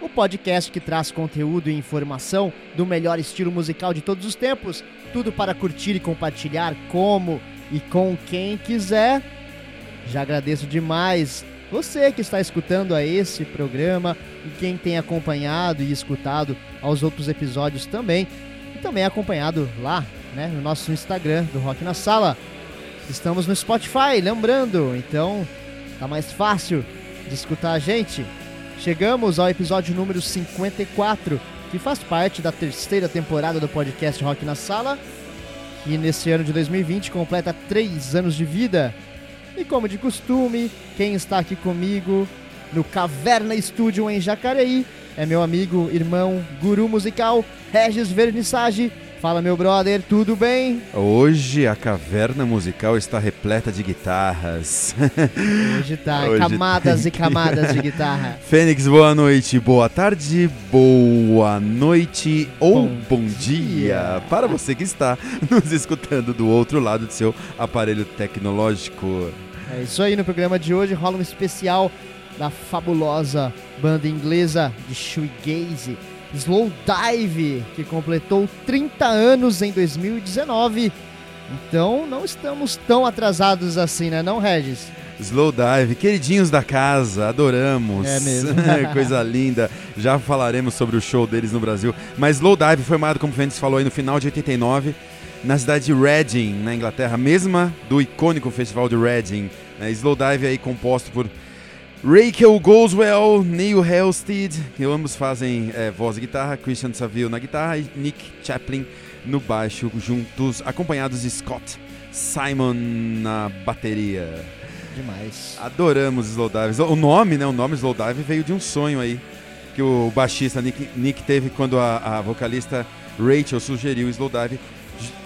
o podcast que traz conteúdo e informação do melhor estilo musical de todos os tempos, tudo para curtir e compartilhar como e com quem quiser. Já agradeço demais você que está escutando a esse programa e quem tem acompanhado e escutado aos outros episódios também, e também acompanhado lá, né, no nosso Instagram do Rock na Sala. Estamos no Spotify, lembrando, então tá mais fácil de escutar a gente. Chegamos ao episódio número 54, que faz parte da terceira temporada do podcast Rock na Sala, que nesse ano de 2020 completa três anos de vida. E como de costume, quem está aqui comigo no Caverna Studio em Jacareí é meu amigo, irmão, guru musical, Regis Vernissage. Fala, meu brother, tudo bem? Hoje a caverna musical está repleta de guitarras. Hoje tá, Hoje camadas tem... e camadas de guitarra. Fênix, boa noite, boa tarde, boa noite ou bom, bom dia. dia para você que está nos escutando do outro lado do seu aparelho tecnológico. É isso aí, no programa de hoje rola um especial da fabulosa banda inglesa de shoegaze Slow Dive, que completou 30 anos em 2019. Então não estamos tão atrasados assim, né, não, Regis? Slow Dive, queridinhos da casa, adoramos. É mesmo. Coisa linda. Já falaremos sobre o show deles no Brasil. Mas Slow Dive foi formado, como o Fênix falou aí, no final de 89, na cidade de Reading, na Inglaterra, mesma do icônico festival de Reading. Né? Slow Dive aí composto por Rachel Goswell, Neil Halstead, que ambos fazem é, voz e guitarra, Christian Saville na guitarra e Nick Chaplin no baixo, juntos, acompanhados de Scott Simon na bateria. Demais. Adoramos Slowdive. O nome, né? O nome Slowdive veio de um sonho aí que o baixista Nick, Nick teve quando a, a vocalista Rachel sugeriu Slowdive,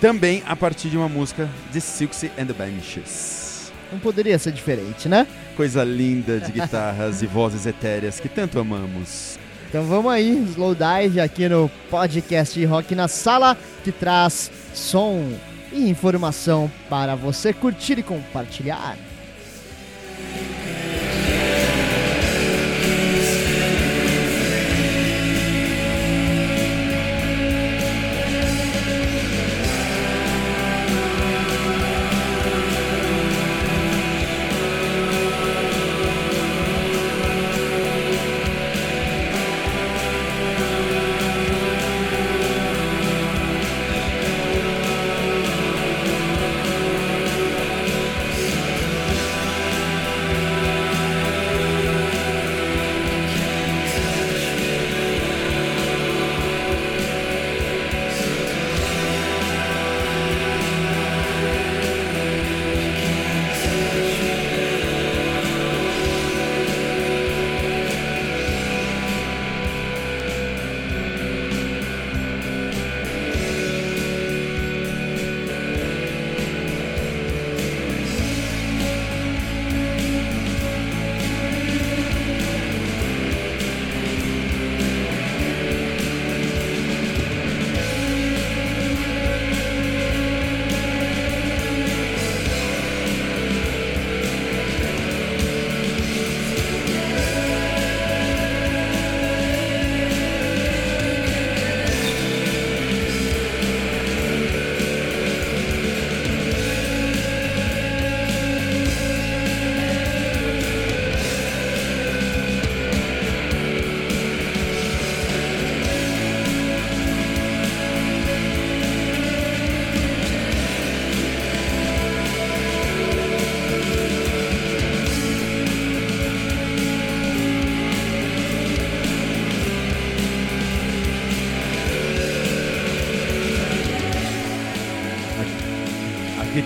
também a partir de uma música de Silksy and the Banshees. Não poderia ser diferente, né? Coisa linda de guitarras e vozes etéreas que tanto amamos. Então vamos aí, Slow Dive aqui no podcast Rock na Sala, que traz som e informação para você curtir e compartilhar.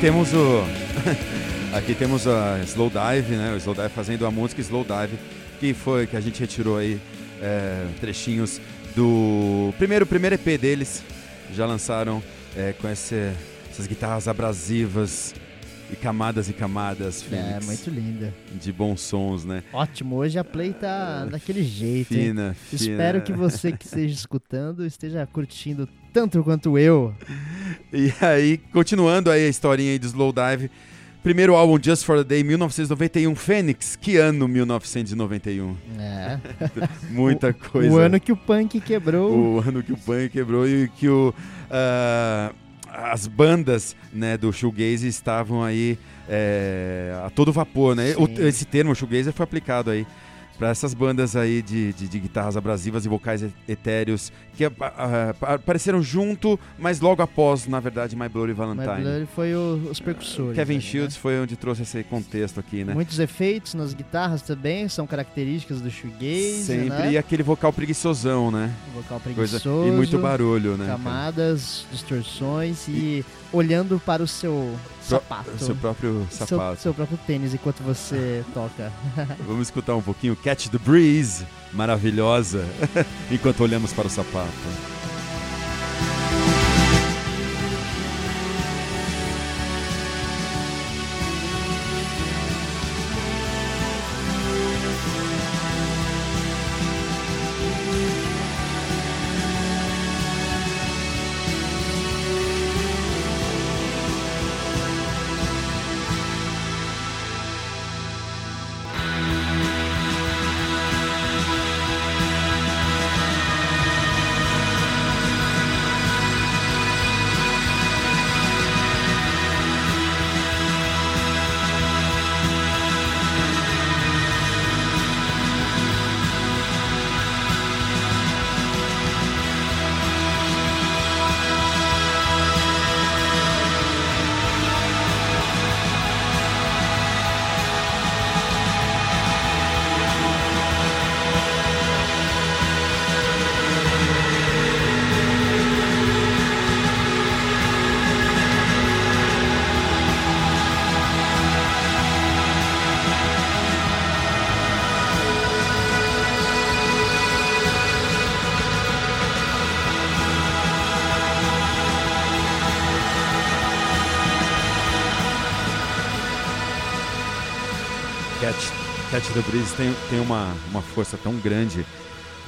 Temos o. aqui temos a Slow Dive, né? O Slow Dive fazendo a música Slow Dive, que foi que a gente retirou aí é, trechinhos do primeiro, primeiro EP deles. Já lançaram é, com esse- essas guitarras abrasivas e camadas e camadas, É, muito linda. de bons sons, né? Ótimo, hoje a play tá daquele jeito, hein? Fina, fina. Espero que você que esteja escutando esteja curtindo tanto quanto eu. E aí, continuando aí a historinha aí do Slowdive, primeiro álbum Just for the Day, 1991, Fênix, que ano 1991? É. Muita coisa. O ano que o punk quebrou. O ano que o punk quebrou e que o, ah, as bandas né, do shoegaze estavam aí é, a todo vapor, né? O- esse termo shoegaze foi aplicado aí para essas bandas aí de, de, de guitarras abrasivas e vocais e- etéreos que ah, apareceram junto, mas logo após, na verdade, My Bloody Valentine. Blur foi o- os percussores. Kevin ali, Shields foi onde trouxe esse contexto aqui, né? né? Muitos efeitos nas guitarras também são características do shoegaze, Sempre. né? E aquele vocal preguiçosão, né? Vocal Coisa, preguiçoso. e muito barulho, né? Camadas, distorções e, olhando para o seu sapato. Seu próprio seu, sapato. seu próprio tênis enquanto você toca. Vamos escutar um pouquinho Catch the Breeze, maravilhosa, enquanto olhamos para o sapato. The Breeze tem, tem uma, uma força tão grande.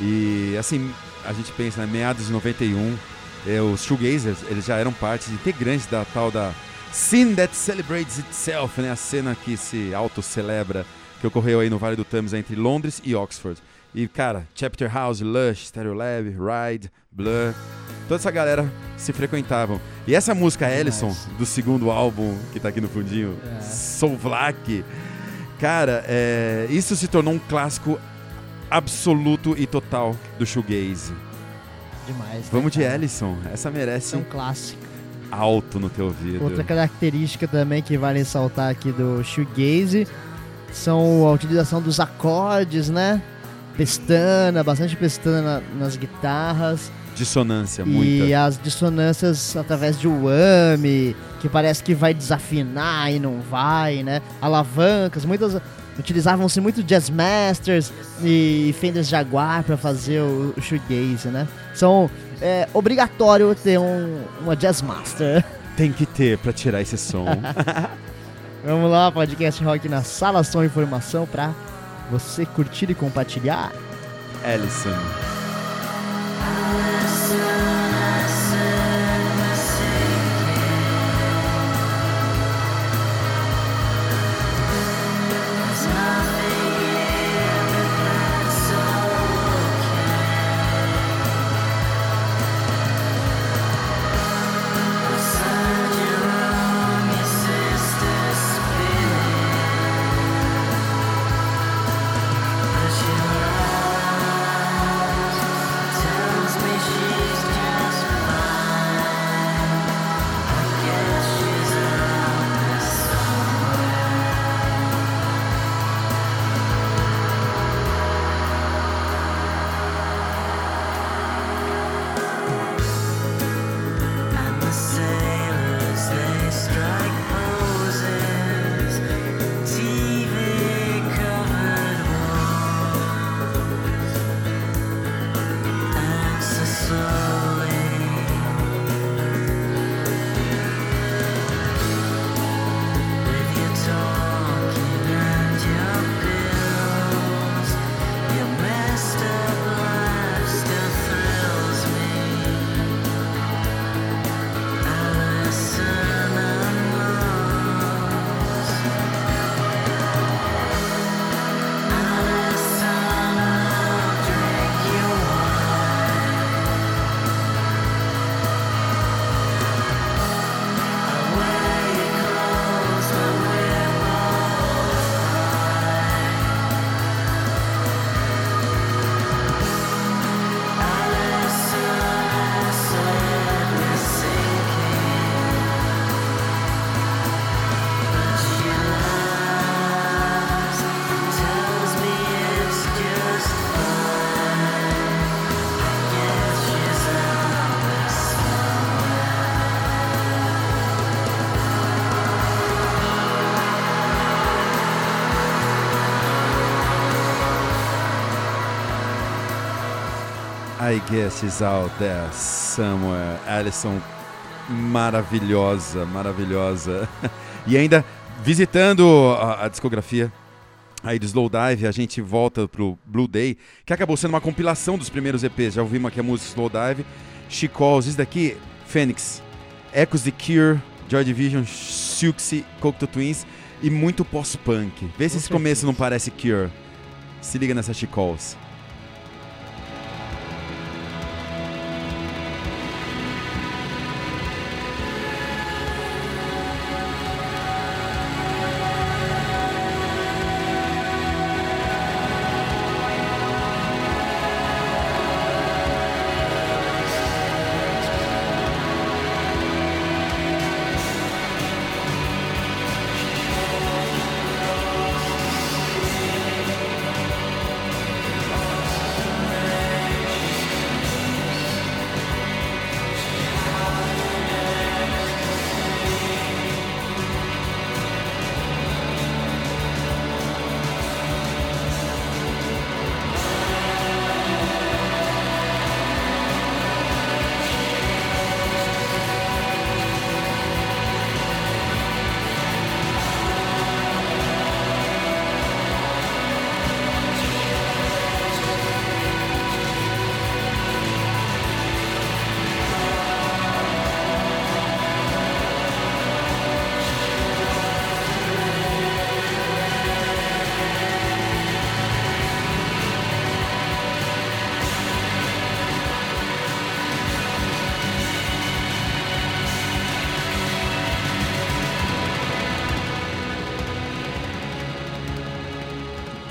E assim, a gente pensa, né, meados de 91, eh, os shoegazers, eles já eram parte integrantes da tal da Scene That Celebrates Itself, né, a cena que se auto-celebra, que ocorreu aí no Vale do Thames entre Londres e Oxford. E, cara, Chapter House, Lush, Stereolab, Ride, Blur, toda essa galera se frequentavam. E essa música. Ellison, do segundo álbum, que tá aqui no fundinho, É. Soul Black, cara, é, isso se tornou um clássico absoluto e total do shoegaze. Demais. né, Vamos de cara? Ellison, essa merece É um um clássico. alto no teu ouvido. Outra característica também que vale ressaltar aqui do shoegaze são a utilização dos acordes, né? Pestana, bastante pestana na- nas guitarras Dissonância, e muita. as dissonâncias através de whammy, que parece que vai desafinar e não vai, né? Alavancas, muitas utilizavam-se muito jazz masters e Fenders Jaguar para fazer o, o shoegaze, né? São é obrigatório ter um, uma jazz master. Tem que ter pra tirar esse som. Vamos lá, podcast rock na sala som e informação pra você curtir e compartilhar. Ellison. I I guess she's out there somewhere. Alison, maravilhosa, maravilhosa. E ainda visitando a, a discografia aí do Slowdive, a gente volta pro Blue Day, que acabou sendo uma compilação dos primeiros EPs. Já ouvimos aqui a música Slowdive, She Calls, isso daqui, Phoenix, Echoes the Cure, Joy Division, Silksy, Cocteau Twins e muito pós-punk. Vê se esse começo não parece Cure. Se liga nessa She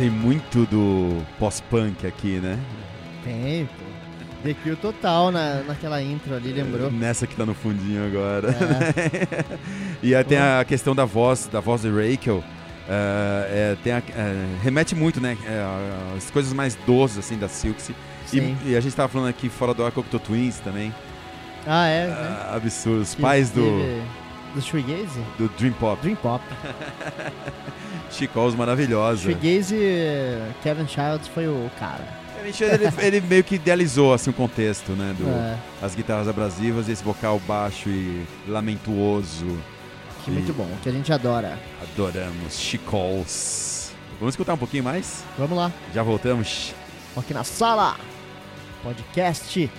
Tem muito do pós-punk aqui, né? Tem, pô. The total na, naquela intro ali, lembrou? Nessa que tá no fundinho agora. É. E aí tem a questão da voz, da voz de Rachel. é, é, tem a- é, remete muito, né? é, as coisas mais doces, assim, da Silksy. Sim. E, e a gente tava falando aqui fora do ar Cocteau Twins também. Ah, é? né? Ah, absurdo. Os pais do, teve- Do Shoegaze? do Dream Pop. Dream Pop. Chicos maravilhosa. Shoegaze, Kevin Childs foi o cara. Ele, ele meio que idealizou assim, o contexto, né? Do, É, As guitarras abrasivas e esse vocal baixo e lamentuoso. que muito bom, que a gente adora. Adoramos. Chicos. Vamos escutar um pouquinho mais? Vamos lá, Já voltamos. aqui na sala. Podcast.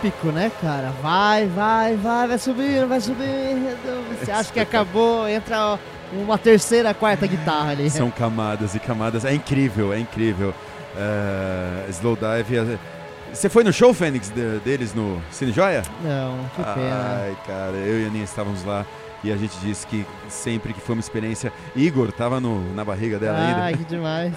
Épico, né, cara? Vai, vai, vai, vai subindo, vai subindo. Você acha que acabou, entra uma terceira, quarta guitarra ali. São camadas e camadas. É incrível, é incrível. Uh, Slowdive. é- Você foi no show, Fênix, de- deles no Cine Joia? Não, que pena. Ai, cara, eu e a Aninha estávamos lá e a gente disse que sempre que foi uma experiência. Igor tava no, na barriga dela Ai, ainda. que demais.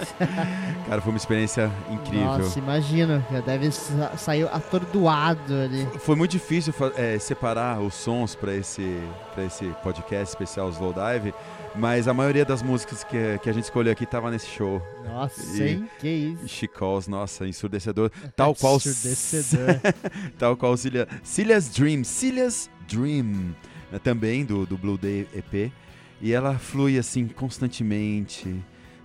Cara, foi uma experiência incrível. Nossa, imagino. Já deve sa sair atordoado ali. Foi muito difícil é, separar os sons para esse, pra esse podcast especial Slowdive, mas a maioria das músicas que, que a gente escolheu aqui tava nesse show. Nossa, E- hein? Que isso. Calls, nossa, ensurdecedor. Tal qual, Ensurdecedor. tal qual Cilia, Cilia's Dream. Cilia's Dream, também do, do Blue Day EP. E ela flui assim constantemente,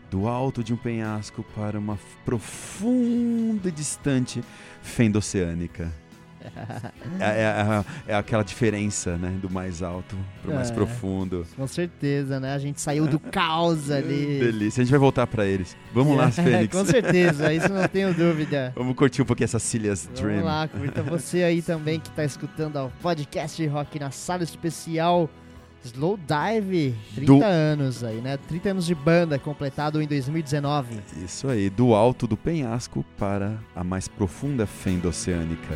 do alto de um penhasco para uma profunda e distante fenda oceânica. É, é- é aquela diferença, né? Do mais alto pro mais É. profundo. Com certeza, né? A gente saiu do caos ali. Delícia. A gente vai voltar pra eles. Vamos lá, Fênix. Com certeza, isso não tenho dúvida. Vamos curtir um pouquinho essa Cilia's Dream. Vamos lá, curta você aí também que tá escutando o podcast Rock na sala especial Slow Dive, 30 Do- anos aí, né? 30 anos de banda, completado em 2019. Isso aí, do alto do penhasco para a mais profunda fenda oceânica.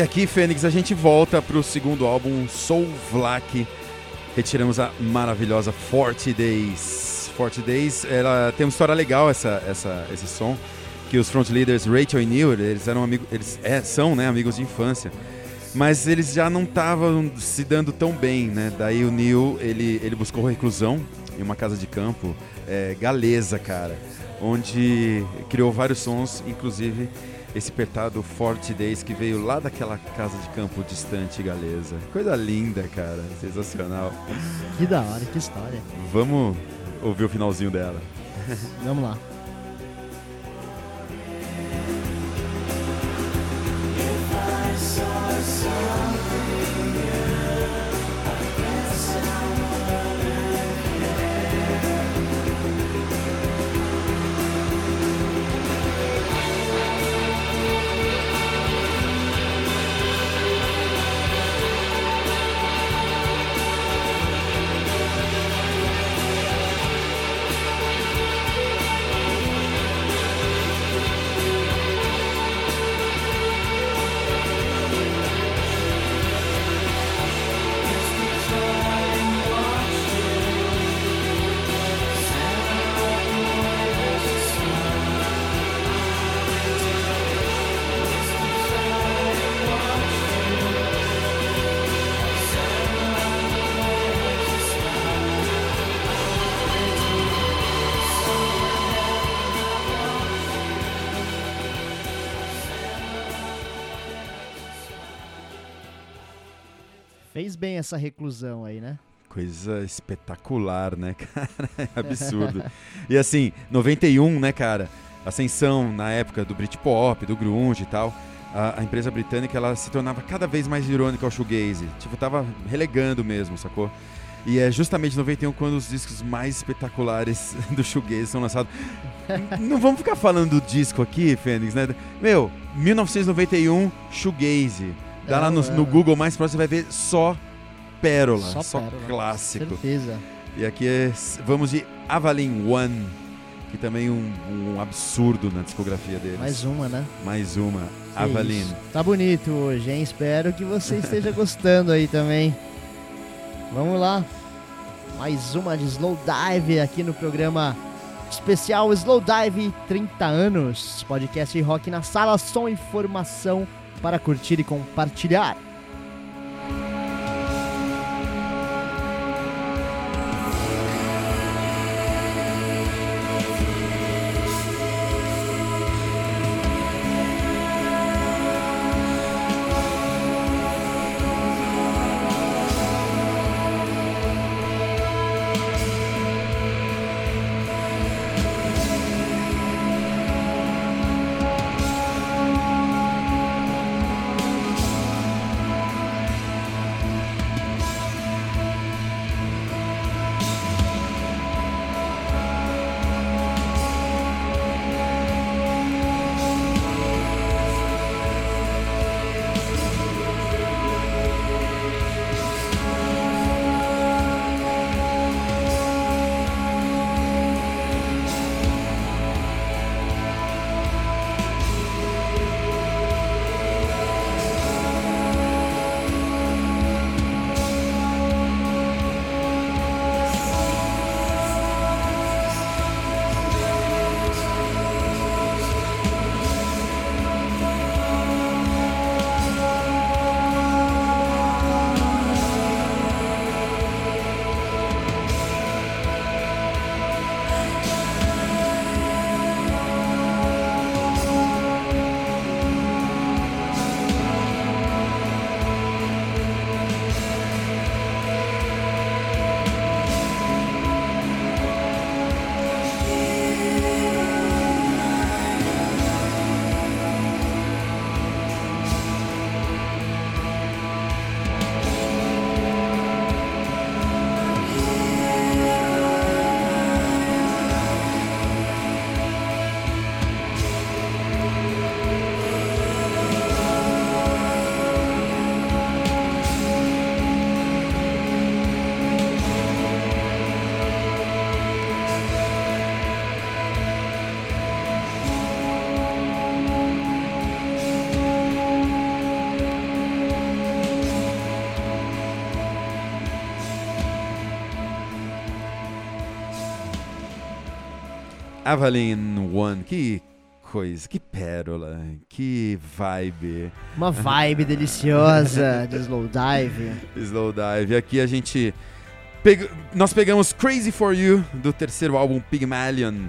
E aqui, Fênix, a gente volta pro segundo álbum, Soul Vlak. Retiramos a maravilhosa 40 Days. 40 Days, ela tem uma história legal, essa, essa, esse som. Que os front leaders Rachel e Neil, eles eram amigos, eles é, são né, amigos de infância. Mas eles já não estavam se dando tão bem, né? Daí o Neil, ele, ele buscou reclusão em uma casa de campo é, galesa, cara, onde criou vários sons, inclusive esse apertado Forte Days que veio lá daquela casa de campo distante galesa. Coisa linda, cara, sensacional. Que da hora, que história. Vamos ouvir o finalzinho dela. Vamos lá. Fez bem essa reclusão aí, né? Coisa espetacular, né, cara? É absurdo. e assim, 91, né, cara? Ascensão na época do Britpop, do grunge e tal. A, a, empresa britânica ela se tornava cada vez mais irônica ao shoegaze. Tipo, tava relegando mesmo, sacou? E é justamente 91 quando os discos mais espetaculares do shoegaze são lançados. Não vamos ficar falando do disco aqui, Fênix, né? Meu, 1991 shoegaze. Dá lá no, no, Google mais próximo, você vai ver só pérola, só, só pérola, clássico. Certeza. E aqui é, vamos de Avalin One, que também é um, um absurdo na discografia deles. Mais uma, né? Mais uma, que Avalin. Isso. Tá bonito hoje, hein? Espero que você esteja gostando aí também. Vamos lá. Mais uma de Slow Dive aqui no programa especial Slow Dive 30 anos. Podcast rock na sala, som e informação para curtir e compartilhar. Avalin One, que coisa, que pérola, que vibe. Uma vibe deliciosa de Slowdive. Slowdive. Aqui a gente. Peg... Nós pegamos Crazy for You do terceiro álbum Pygmalion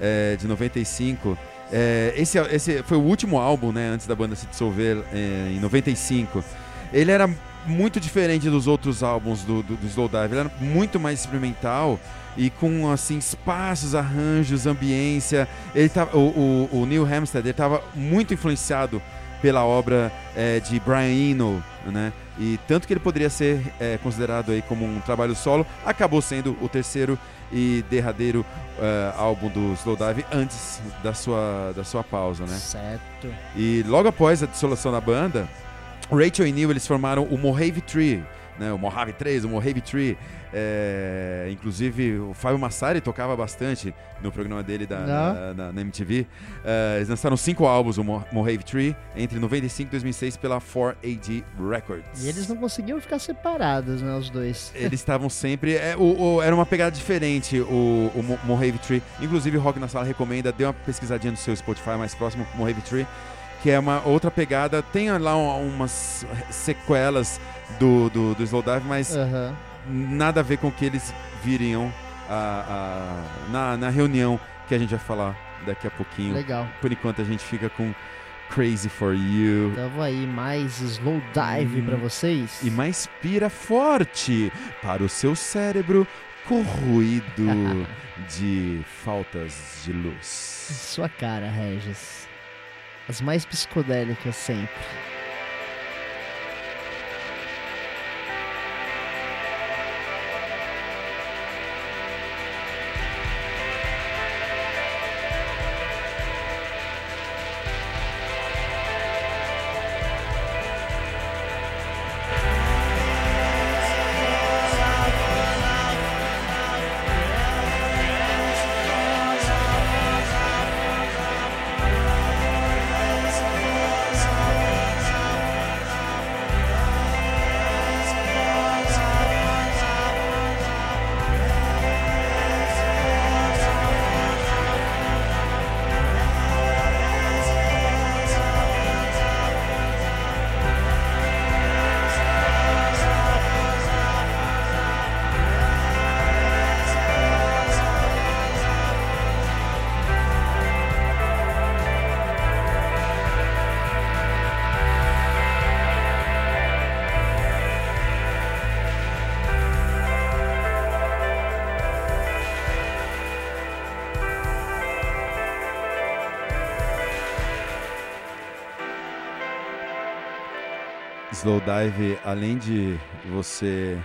é, de 95. É, esse, esse foi o último álbum, né, antes da banda se dissolver é, em 95. Ele era muito diferente dos outros álbuns do, do, do Slowdive. Ele era muito mais experimental e com assim espaços, arranjos, ambiência. Ele tá, o, o, o Neil Hamstead estava muito influenciado pela obra é, de Brian Eno, né? E tanto que ele poderia ser é, considerado aí como um trabalho solo, acabou sendo o terceiro e derradeiro uh, álbum do Slowdive antes da sua, da sua pausa, né? Certo. E logo após a dissolução da banda, Rachel e Neil eles formaram o Mojave Tree, né, o Mojave 3, o Mojave Tree. É, inclusive, o Fábio Massari tocava bastante no programa dele da, na, na, na, MTV. É, eles lançaram cinco álbuns, o Mojave Tree, entre 95 e 2006 pela 4AD Records. E eles não conseguiam ficar separados, né, os dois. Eles estavam sempre... É, o, o, era uma pegada diferente, o, o Mojave Tree. Inclusive, o Rock na Sala recomenda, dê uma pesquisadinha no seu Spotify mais próximo, Mojave Tree que é uma outra pegada. Tem lá umas sequelas do, do, do Slowdive, mas uhum. nada a ver com o que eles viriam a, a, na, na reunião que a gente vai falar daqui a pouquinho. Legal. Por enquanto a gente fica com Crazy for You. Tava aí mais slow dive hum, para vocês. E mais pira forte para o seu cérebro corroído de faltas de luz. Sua cara, Regis. As mais psicodélicas sempre. Slow dive, além de você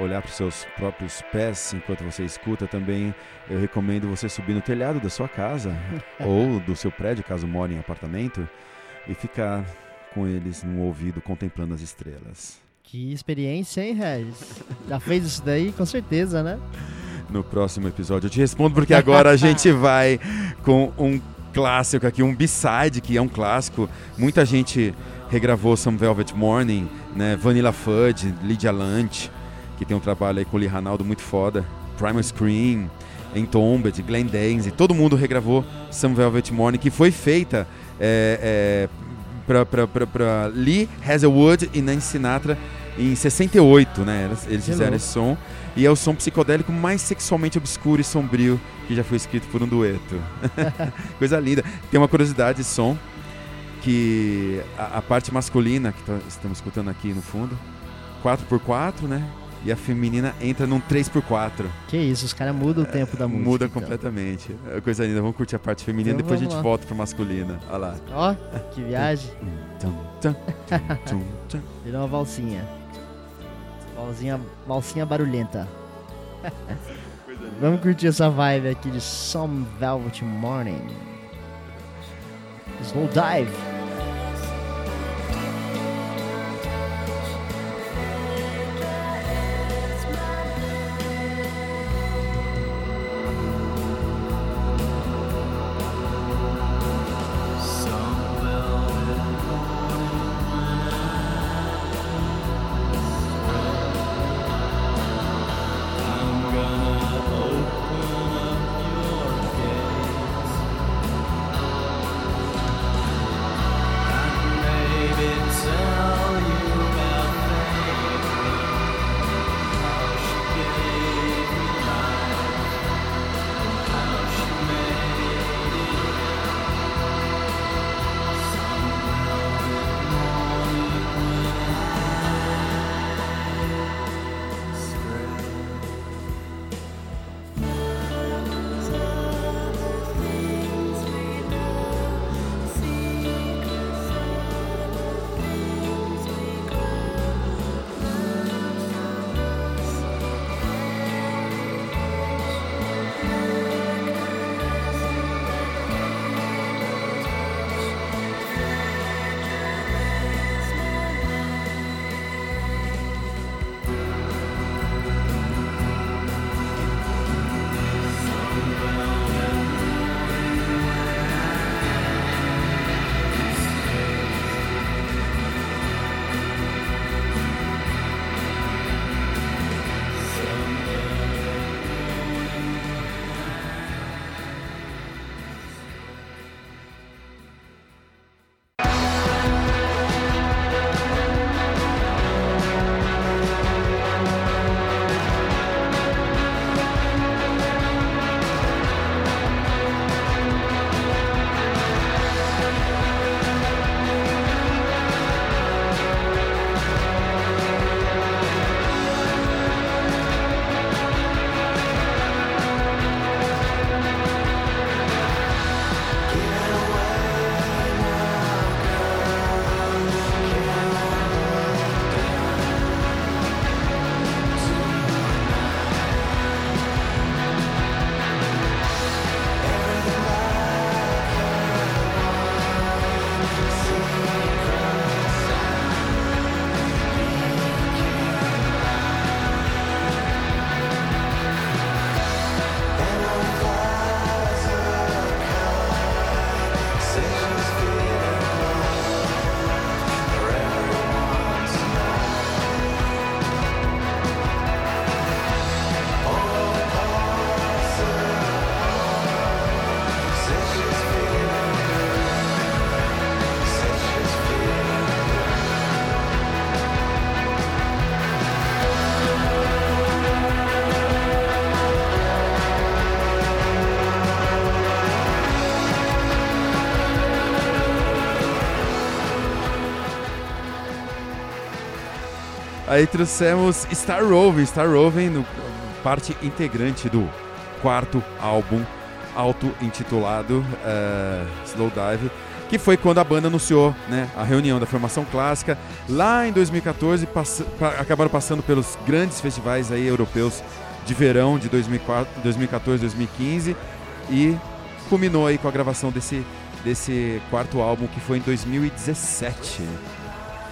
olhar para os seus próprios pés enquanto você escuta, também eu recomendo você subir no telhado da sua casa ou do seu prédio, caso more em apartamento, e ficar com eles no ouvido contemplando as estrelas. Que experiência, hein, Regis? Já fez isso daí? Com certeza, né? No próximo episódio eu te respondo, porque agora a gente vai com um clássico aqui, um B-side, que é um clássico. Muita gente regravou Some Velvet Morning, né? Vanilla Fudge, Lydia Lunch, que tem um trabalho aí com o Lee Ranaldo muito foda. Primal Scream, Entombed, Glenn Danzig, todo mundo regravou Some Velvet Morning, que foi feita é, é, para Lee Hazelwood e Nancy Sinatra em 68, né? Eles fizeram esse som. E é o som psicodélico mais sexualmente obscuro e sombrio que já foi escrito por um dueto. Coisa linda. Tem uma curiosidade esse som que a, a parte masculina que tá, estamos escutando aqui no fundo, 4x4, né? E a feminina entra num 3x4. Que isso, os caras mudam o tempo da música. Muda então. completamente. É coisa linda. Vamos curtir a parte feminina, então, depois a gente lá. volta pra masculina. Olha lá. Ó, que viagem. Virou uma valsinha. Valsinha, valsinha barulhenta. Vamos curtir essa vibe aqui de Some Velvet Morning. Slow Dive. Aí trouxemos Star Roving, Star Roving, no, parte integrante do quarto álbum auto-intitulado uh, Slow Dive, que foi quando a banda anunciou né, a reunião da formação clássica. Lá em 2014, pass acabaram passando pelos grandes festivais aí europeus de verão de 2004, 2014, 2015 e culminou aí com a gravação desse, desse quarto álbum que foi em 2017.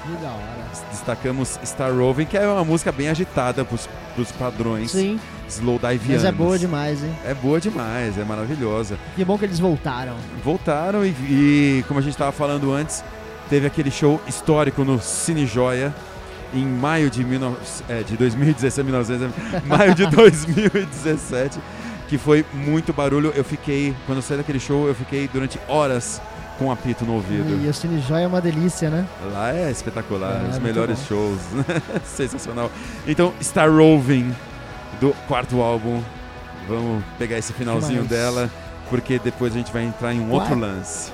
Que da hora. Destacamos Star Roving, que é uma música bem agitada pros, pros padrões Sim. slow dive Mas é boa demais, hein? É boa demais, é maravilhosa. Que bom que eles voltaram. Voltaram e, e como a gente estava falando antes, teve aquele show histórico no Cine Joia em maio de, 19, é, de 2017, 19, maio de 2017, que foi muito barulho. Eu fiquei, quando eu saí daquele show, eu fiquei durante horas com um apito no ouvido. E o Cine Joia é uma delícia, né? Lá é espetacular, É, os muito melhores bom. shows. Sensacional. Então, Star Roving, do quarto álbum. Vamos pegar esse finalzinho dela, porque depois a gente vai entrar em um outro lance.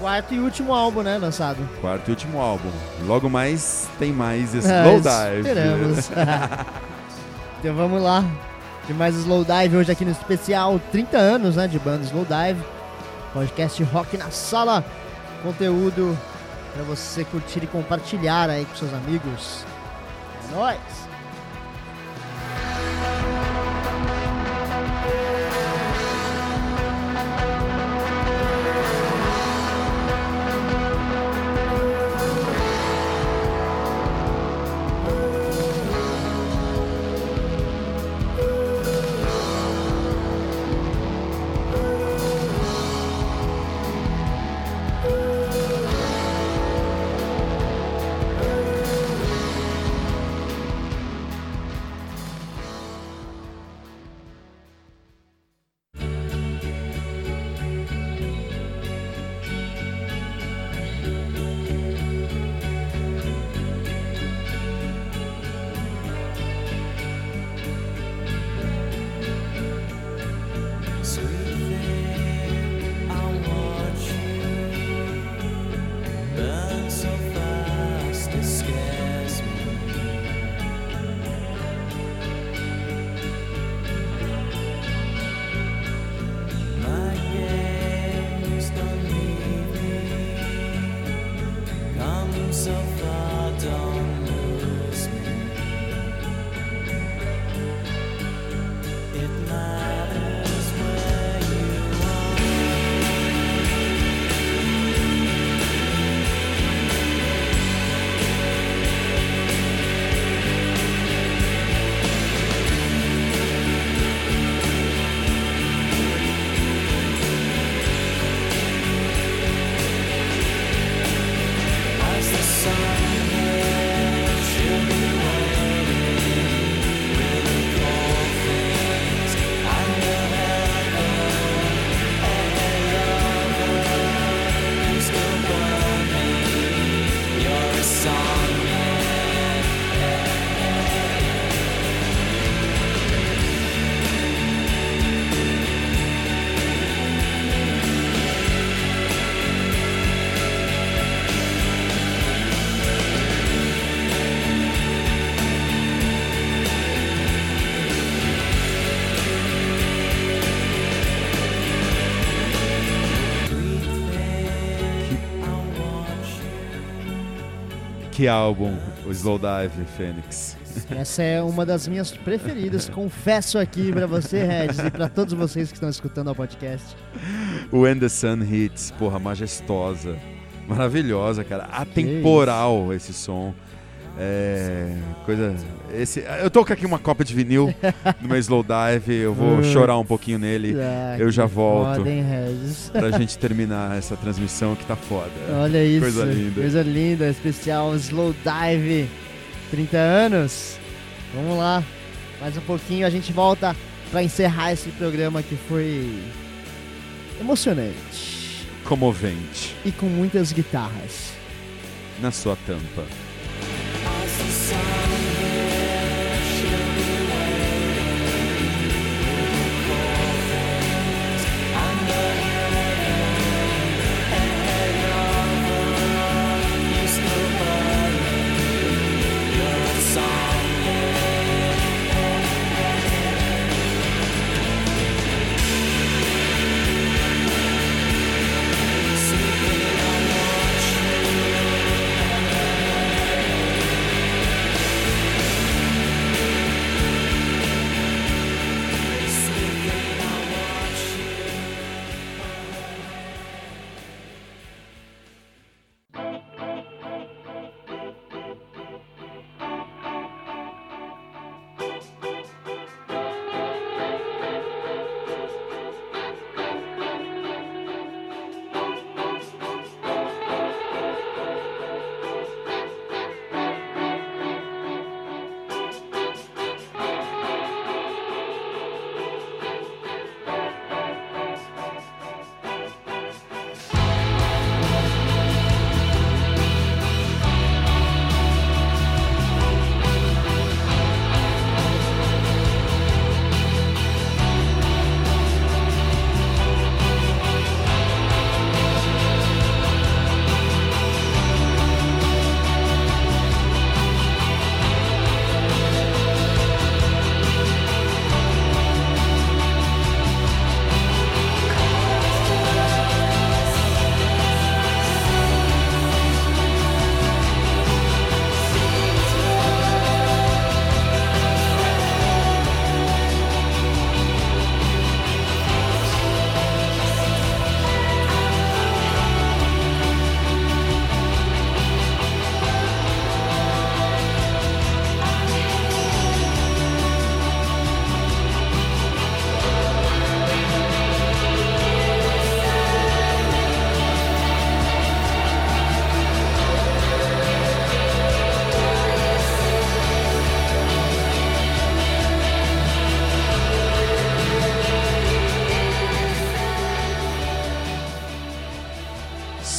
Quarto e último álbum, né? Lançado. Quarto e último álbum. Logo mais tem mais É, Slow Dive. Esperamos. então vamos lá. Tem mais Slow Dive hoje aqui no especial 30 anos, né? De banda Slow Dive. Podcast Rock na Sala. Conteúdo para você curtir e compartilhar aí com seus amigos. É nóis! Que álbum, o Slow Dive, Fênix. Essa é uma das minhas preferidas, confesso aqui pra você, Regis, e pra todos vocês que estão escutando o podcast. O When the Sun Hits, porra, majestosa. Maravilhosa, cara. Atemporal esse som. É. Coisa. Esse, eu tô com aqui uma cópia de vinil do meu Slow Dive. Eu vou chorar um pouquinho nele Ah, Eu já volto. Foda, hein, Regis? pra gente terminar essa transmissão que tá foda. Olha isso. Coisa linda. Coisa linda, especial Slow Dive. 30 anos. Vamos lá. Mais um pouquinho a gente volta pra encerrar esse programa que foi emocionante Comovente e com muitas guitarras. na sua tampa.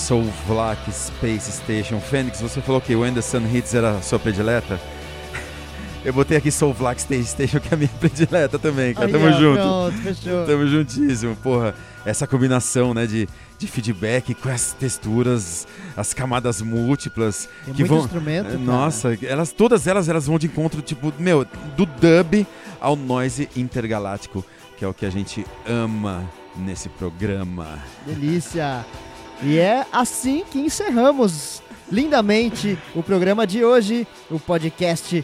Soul Vlak Space Station. Fênix, você falou que the Sun Hits era a sua predileta? Eu botei aqui Soul Vlak Space Station, que é a minha predileta também, cara. Aí, Tamo ó, junto. Pronto, fechou. Tamo juntíssimo, porra. Essa combinação, né, de, de feedback com as texturas, as camadas múltiplas. Tem que muito vão, instrumento, cara. Nossa, elas, todas elas, elas vão de encontro, tipo, meu, do dub ao noise intergaláctico, que é o que a gente ama nesse programa. Delícia! E é assim que encerramos lindamente o programa de hoje, o podcast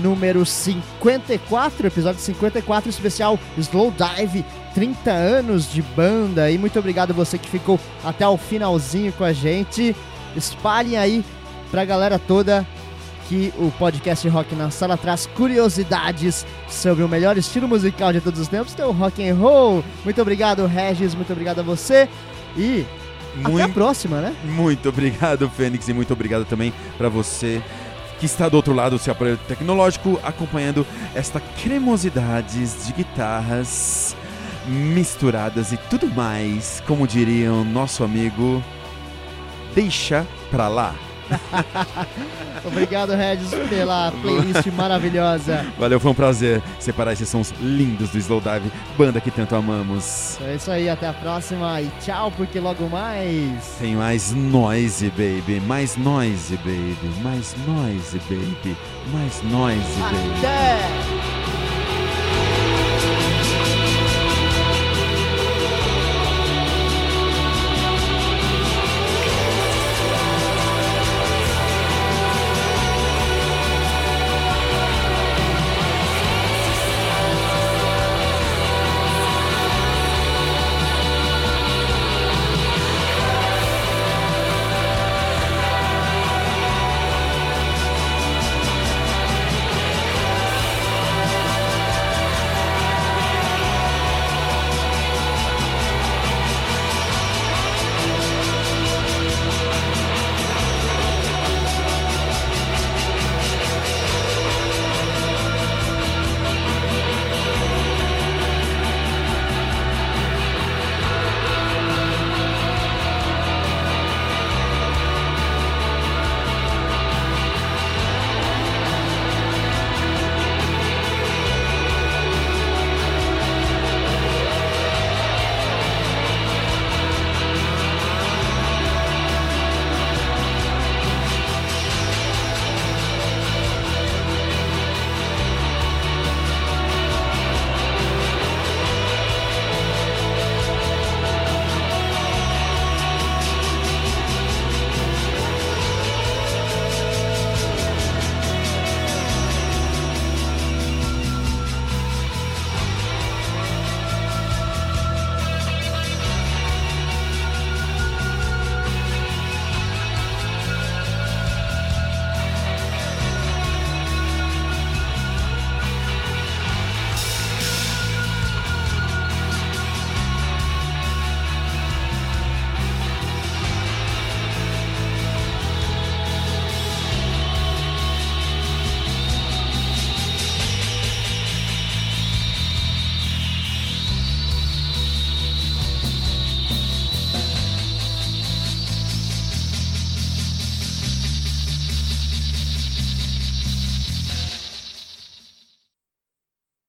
número 54, episódio 54 especial Slow Dive, 30 anos de banda. E muito obrigado você que ficou até o finalzinho com a gente. Espalhem aí pra galera toda que o podcast Rock na Sala traz curiosidades sobre o melhor estilo musical de todos os tempos, que é o rock and roll. Muito obrigado, Regis, muito obrigado a você e até a Muito, próxima, né? muito obrigado, Fênix, e muito obrigado também pra você que está do outro lado do seu aparelho tecnológico acompanhando esta cremosidades de guitarras misturadas e tudo mais, como diriam nosso amigo, deixa pra lá. Obrigado, Regis, pela playlist maravilhosa. Valeu, foi um prazer separar esses sons lindos do Slowdive, banda que tanto amamos. É isso aí, até a próxima e tchau, porque logo mais. Tem mais noise, baby, mais noise, baby, mais noise, baby, mais noise, baby. Até!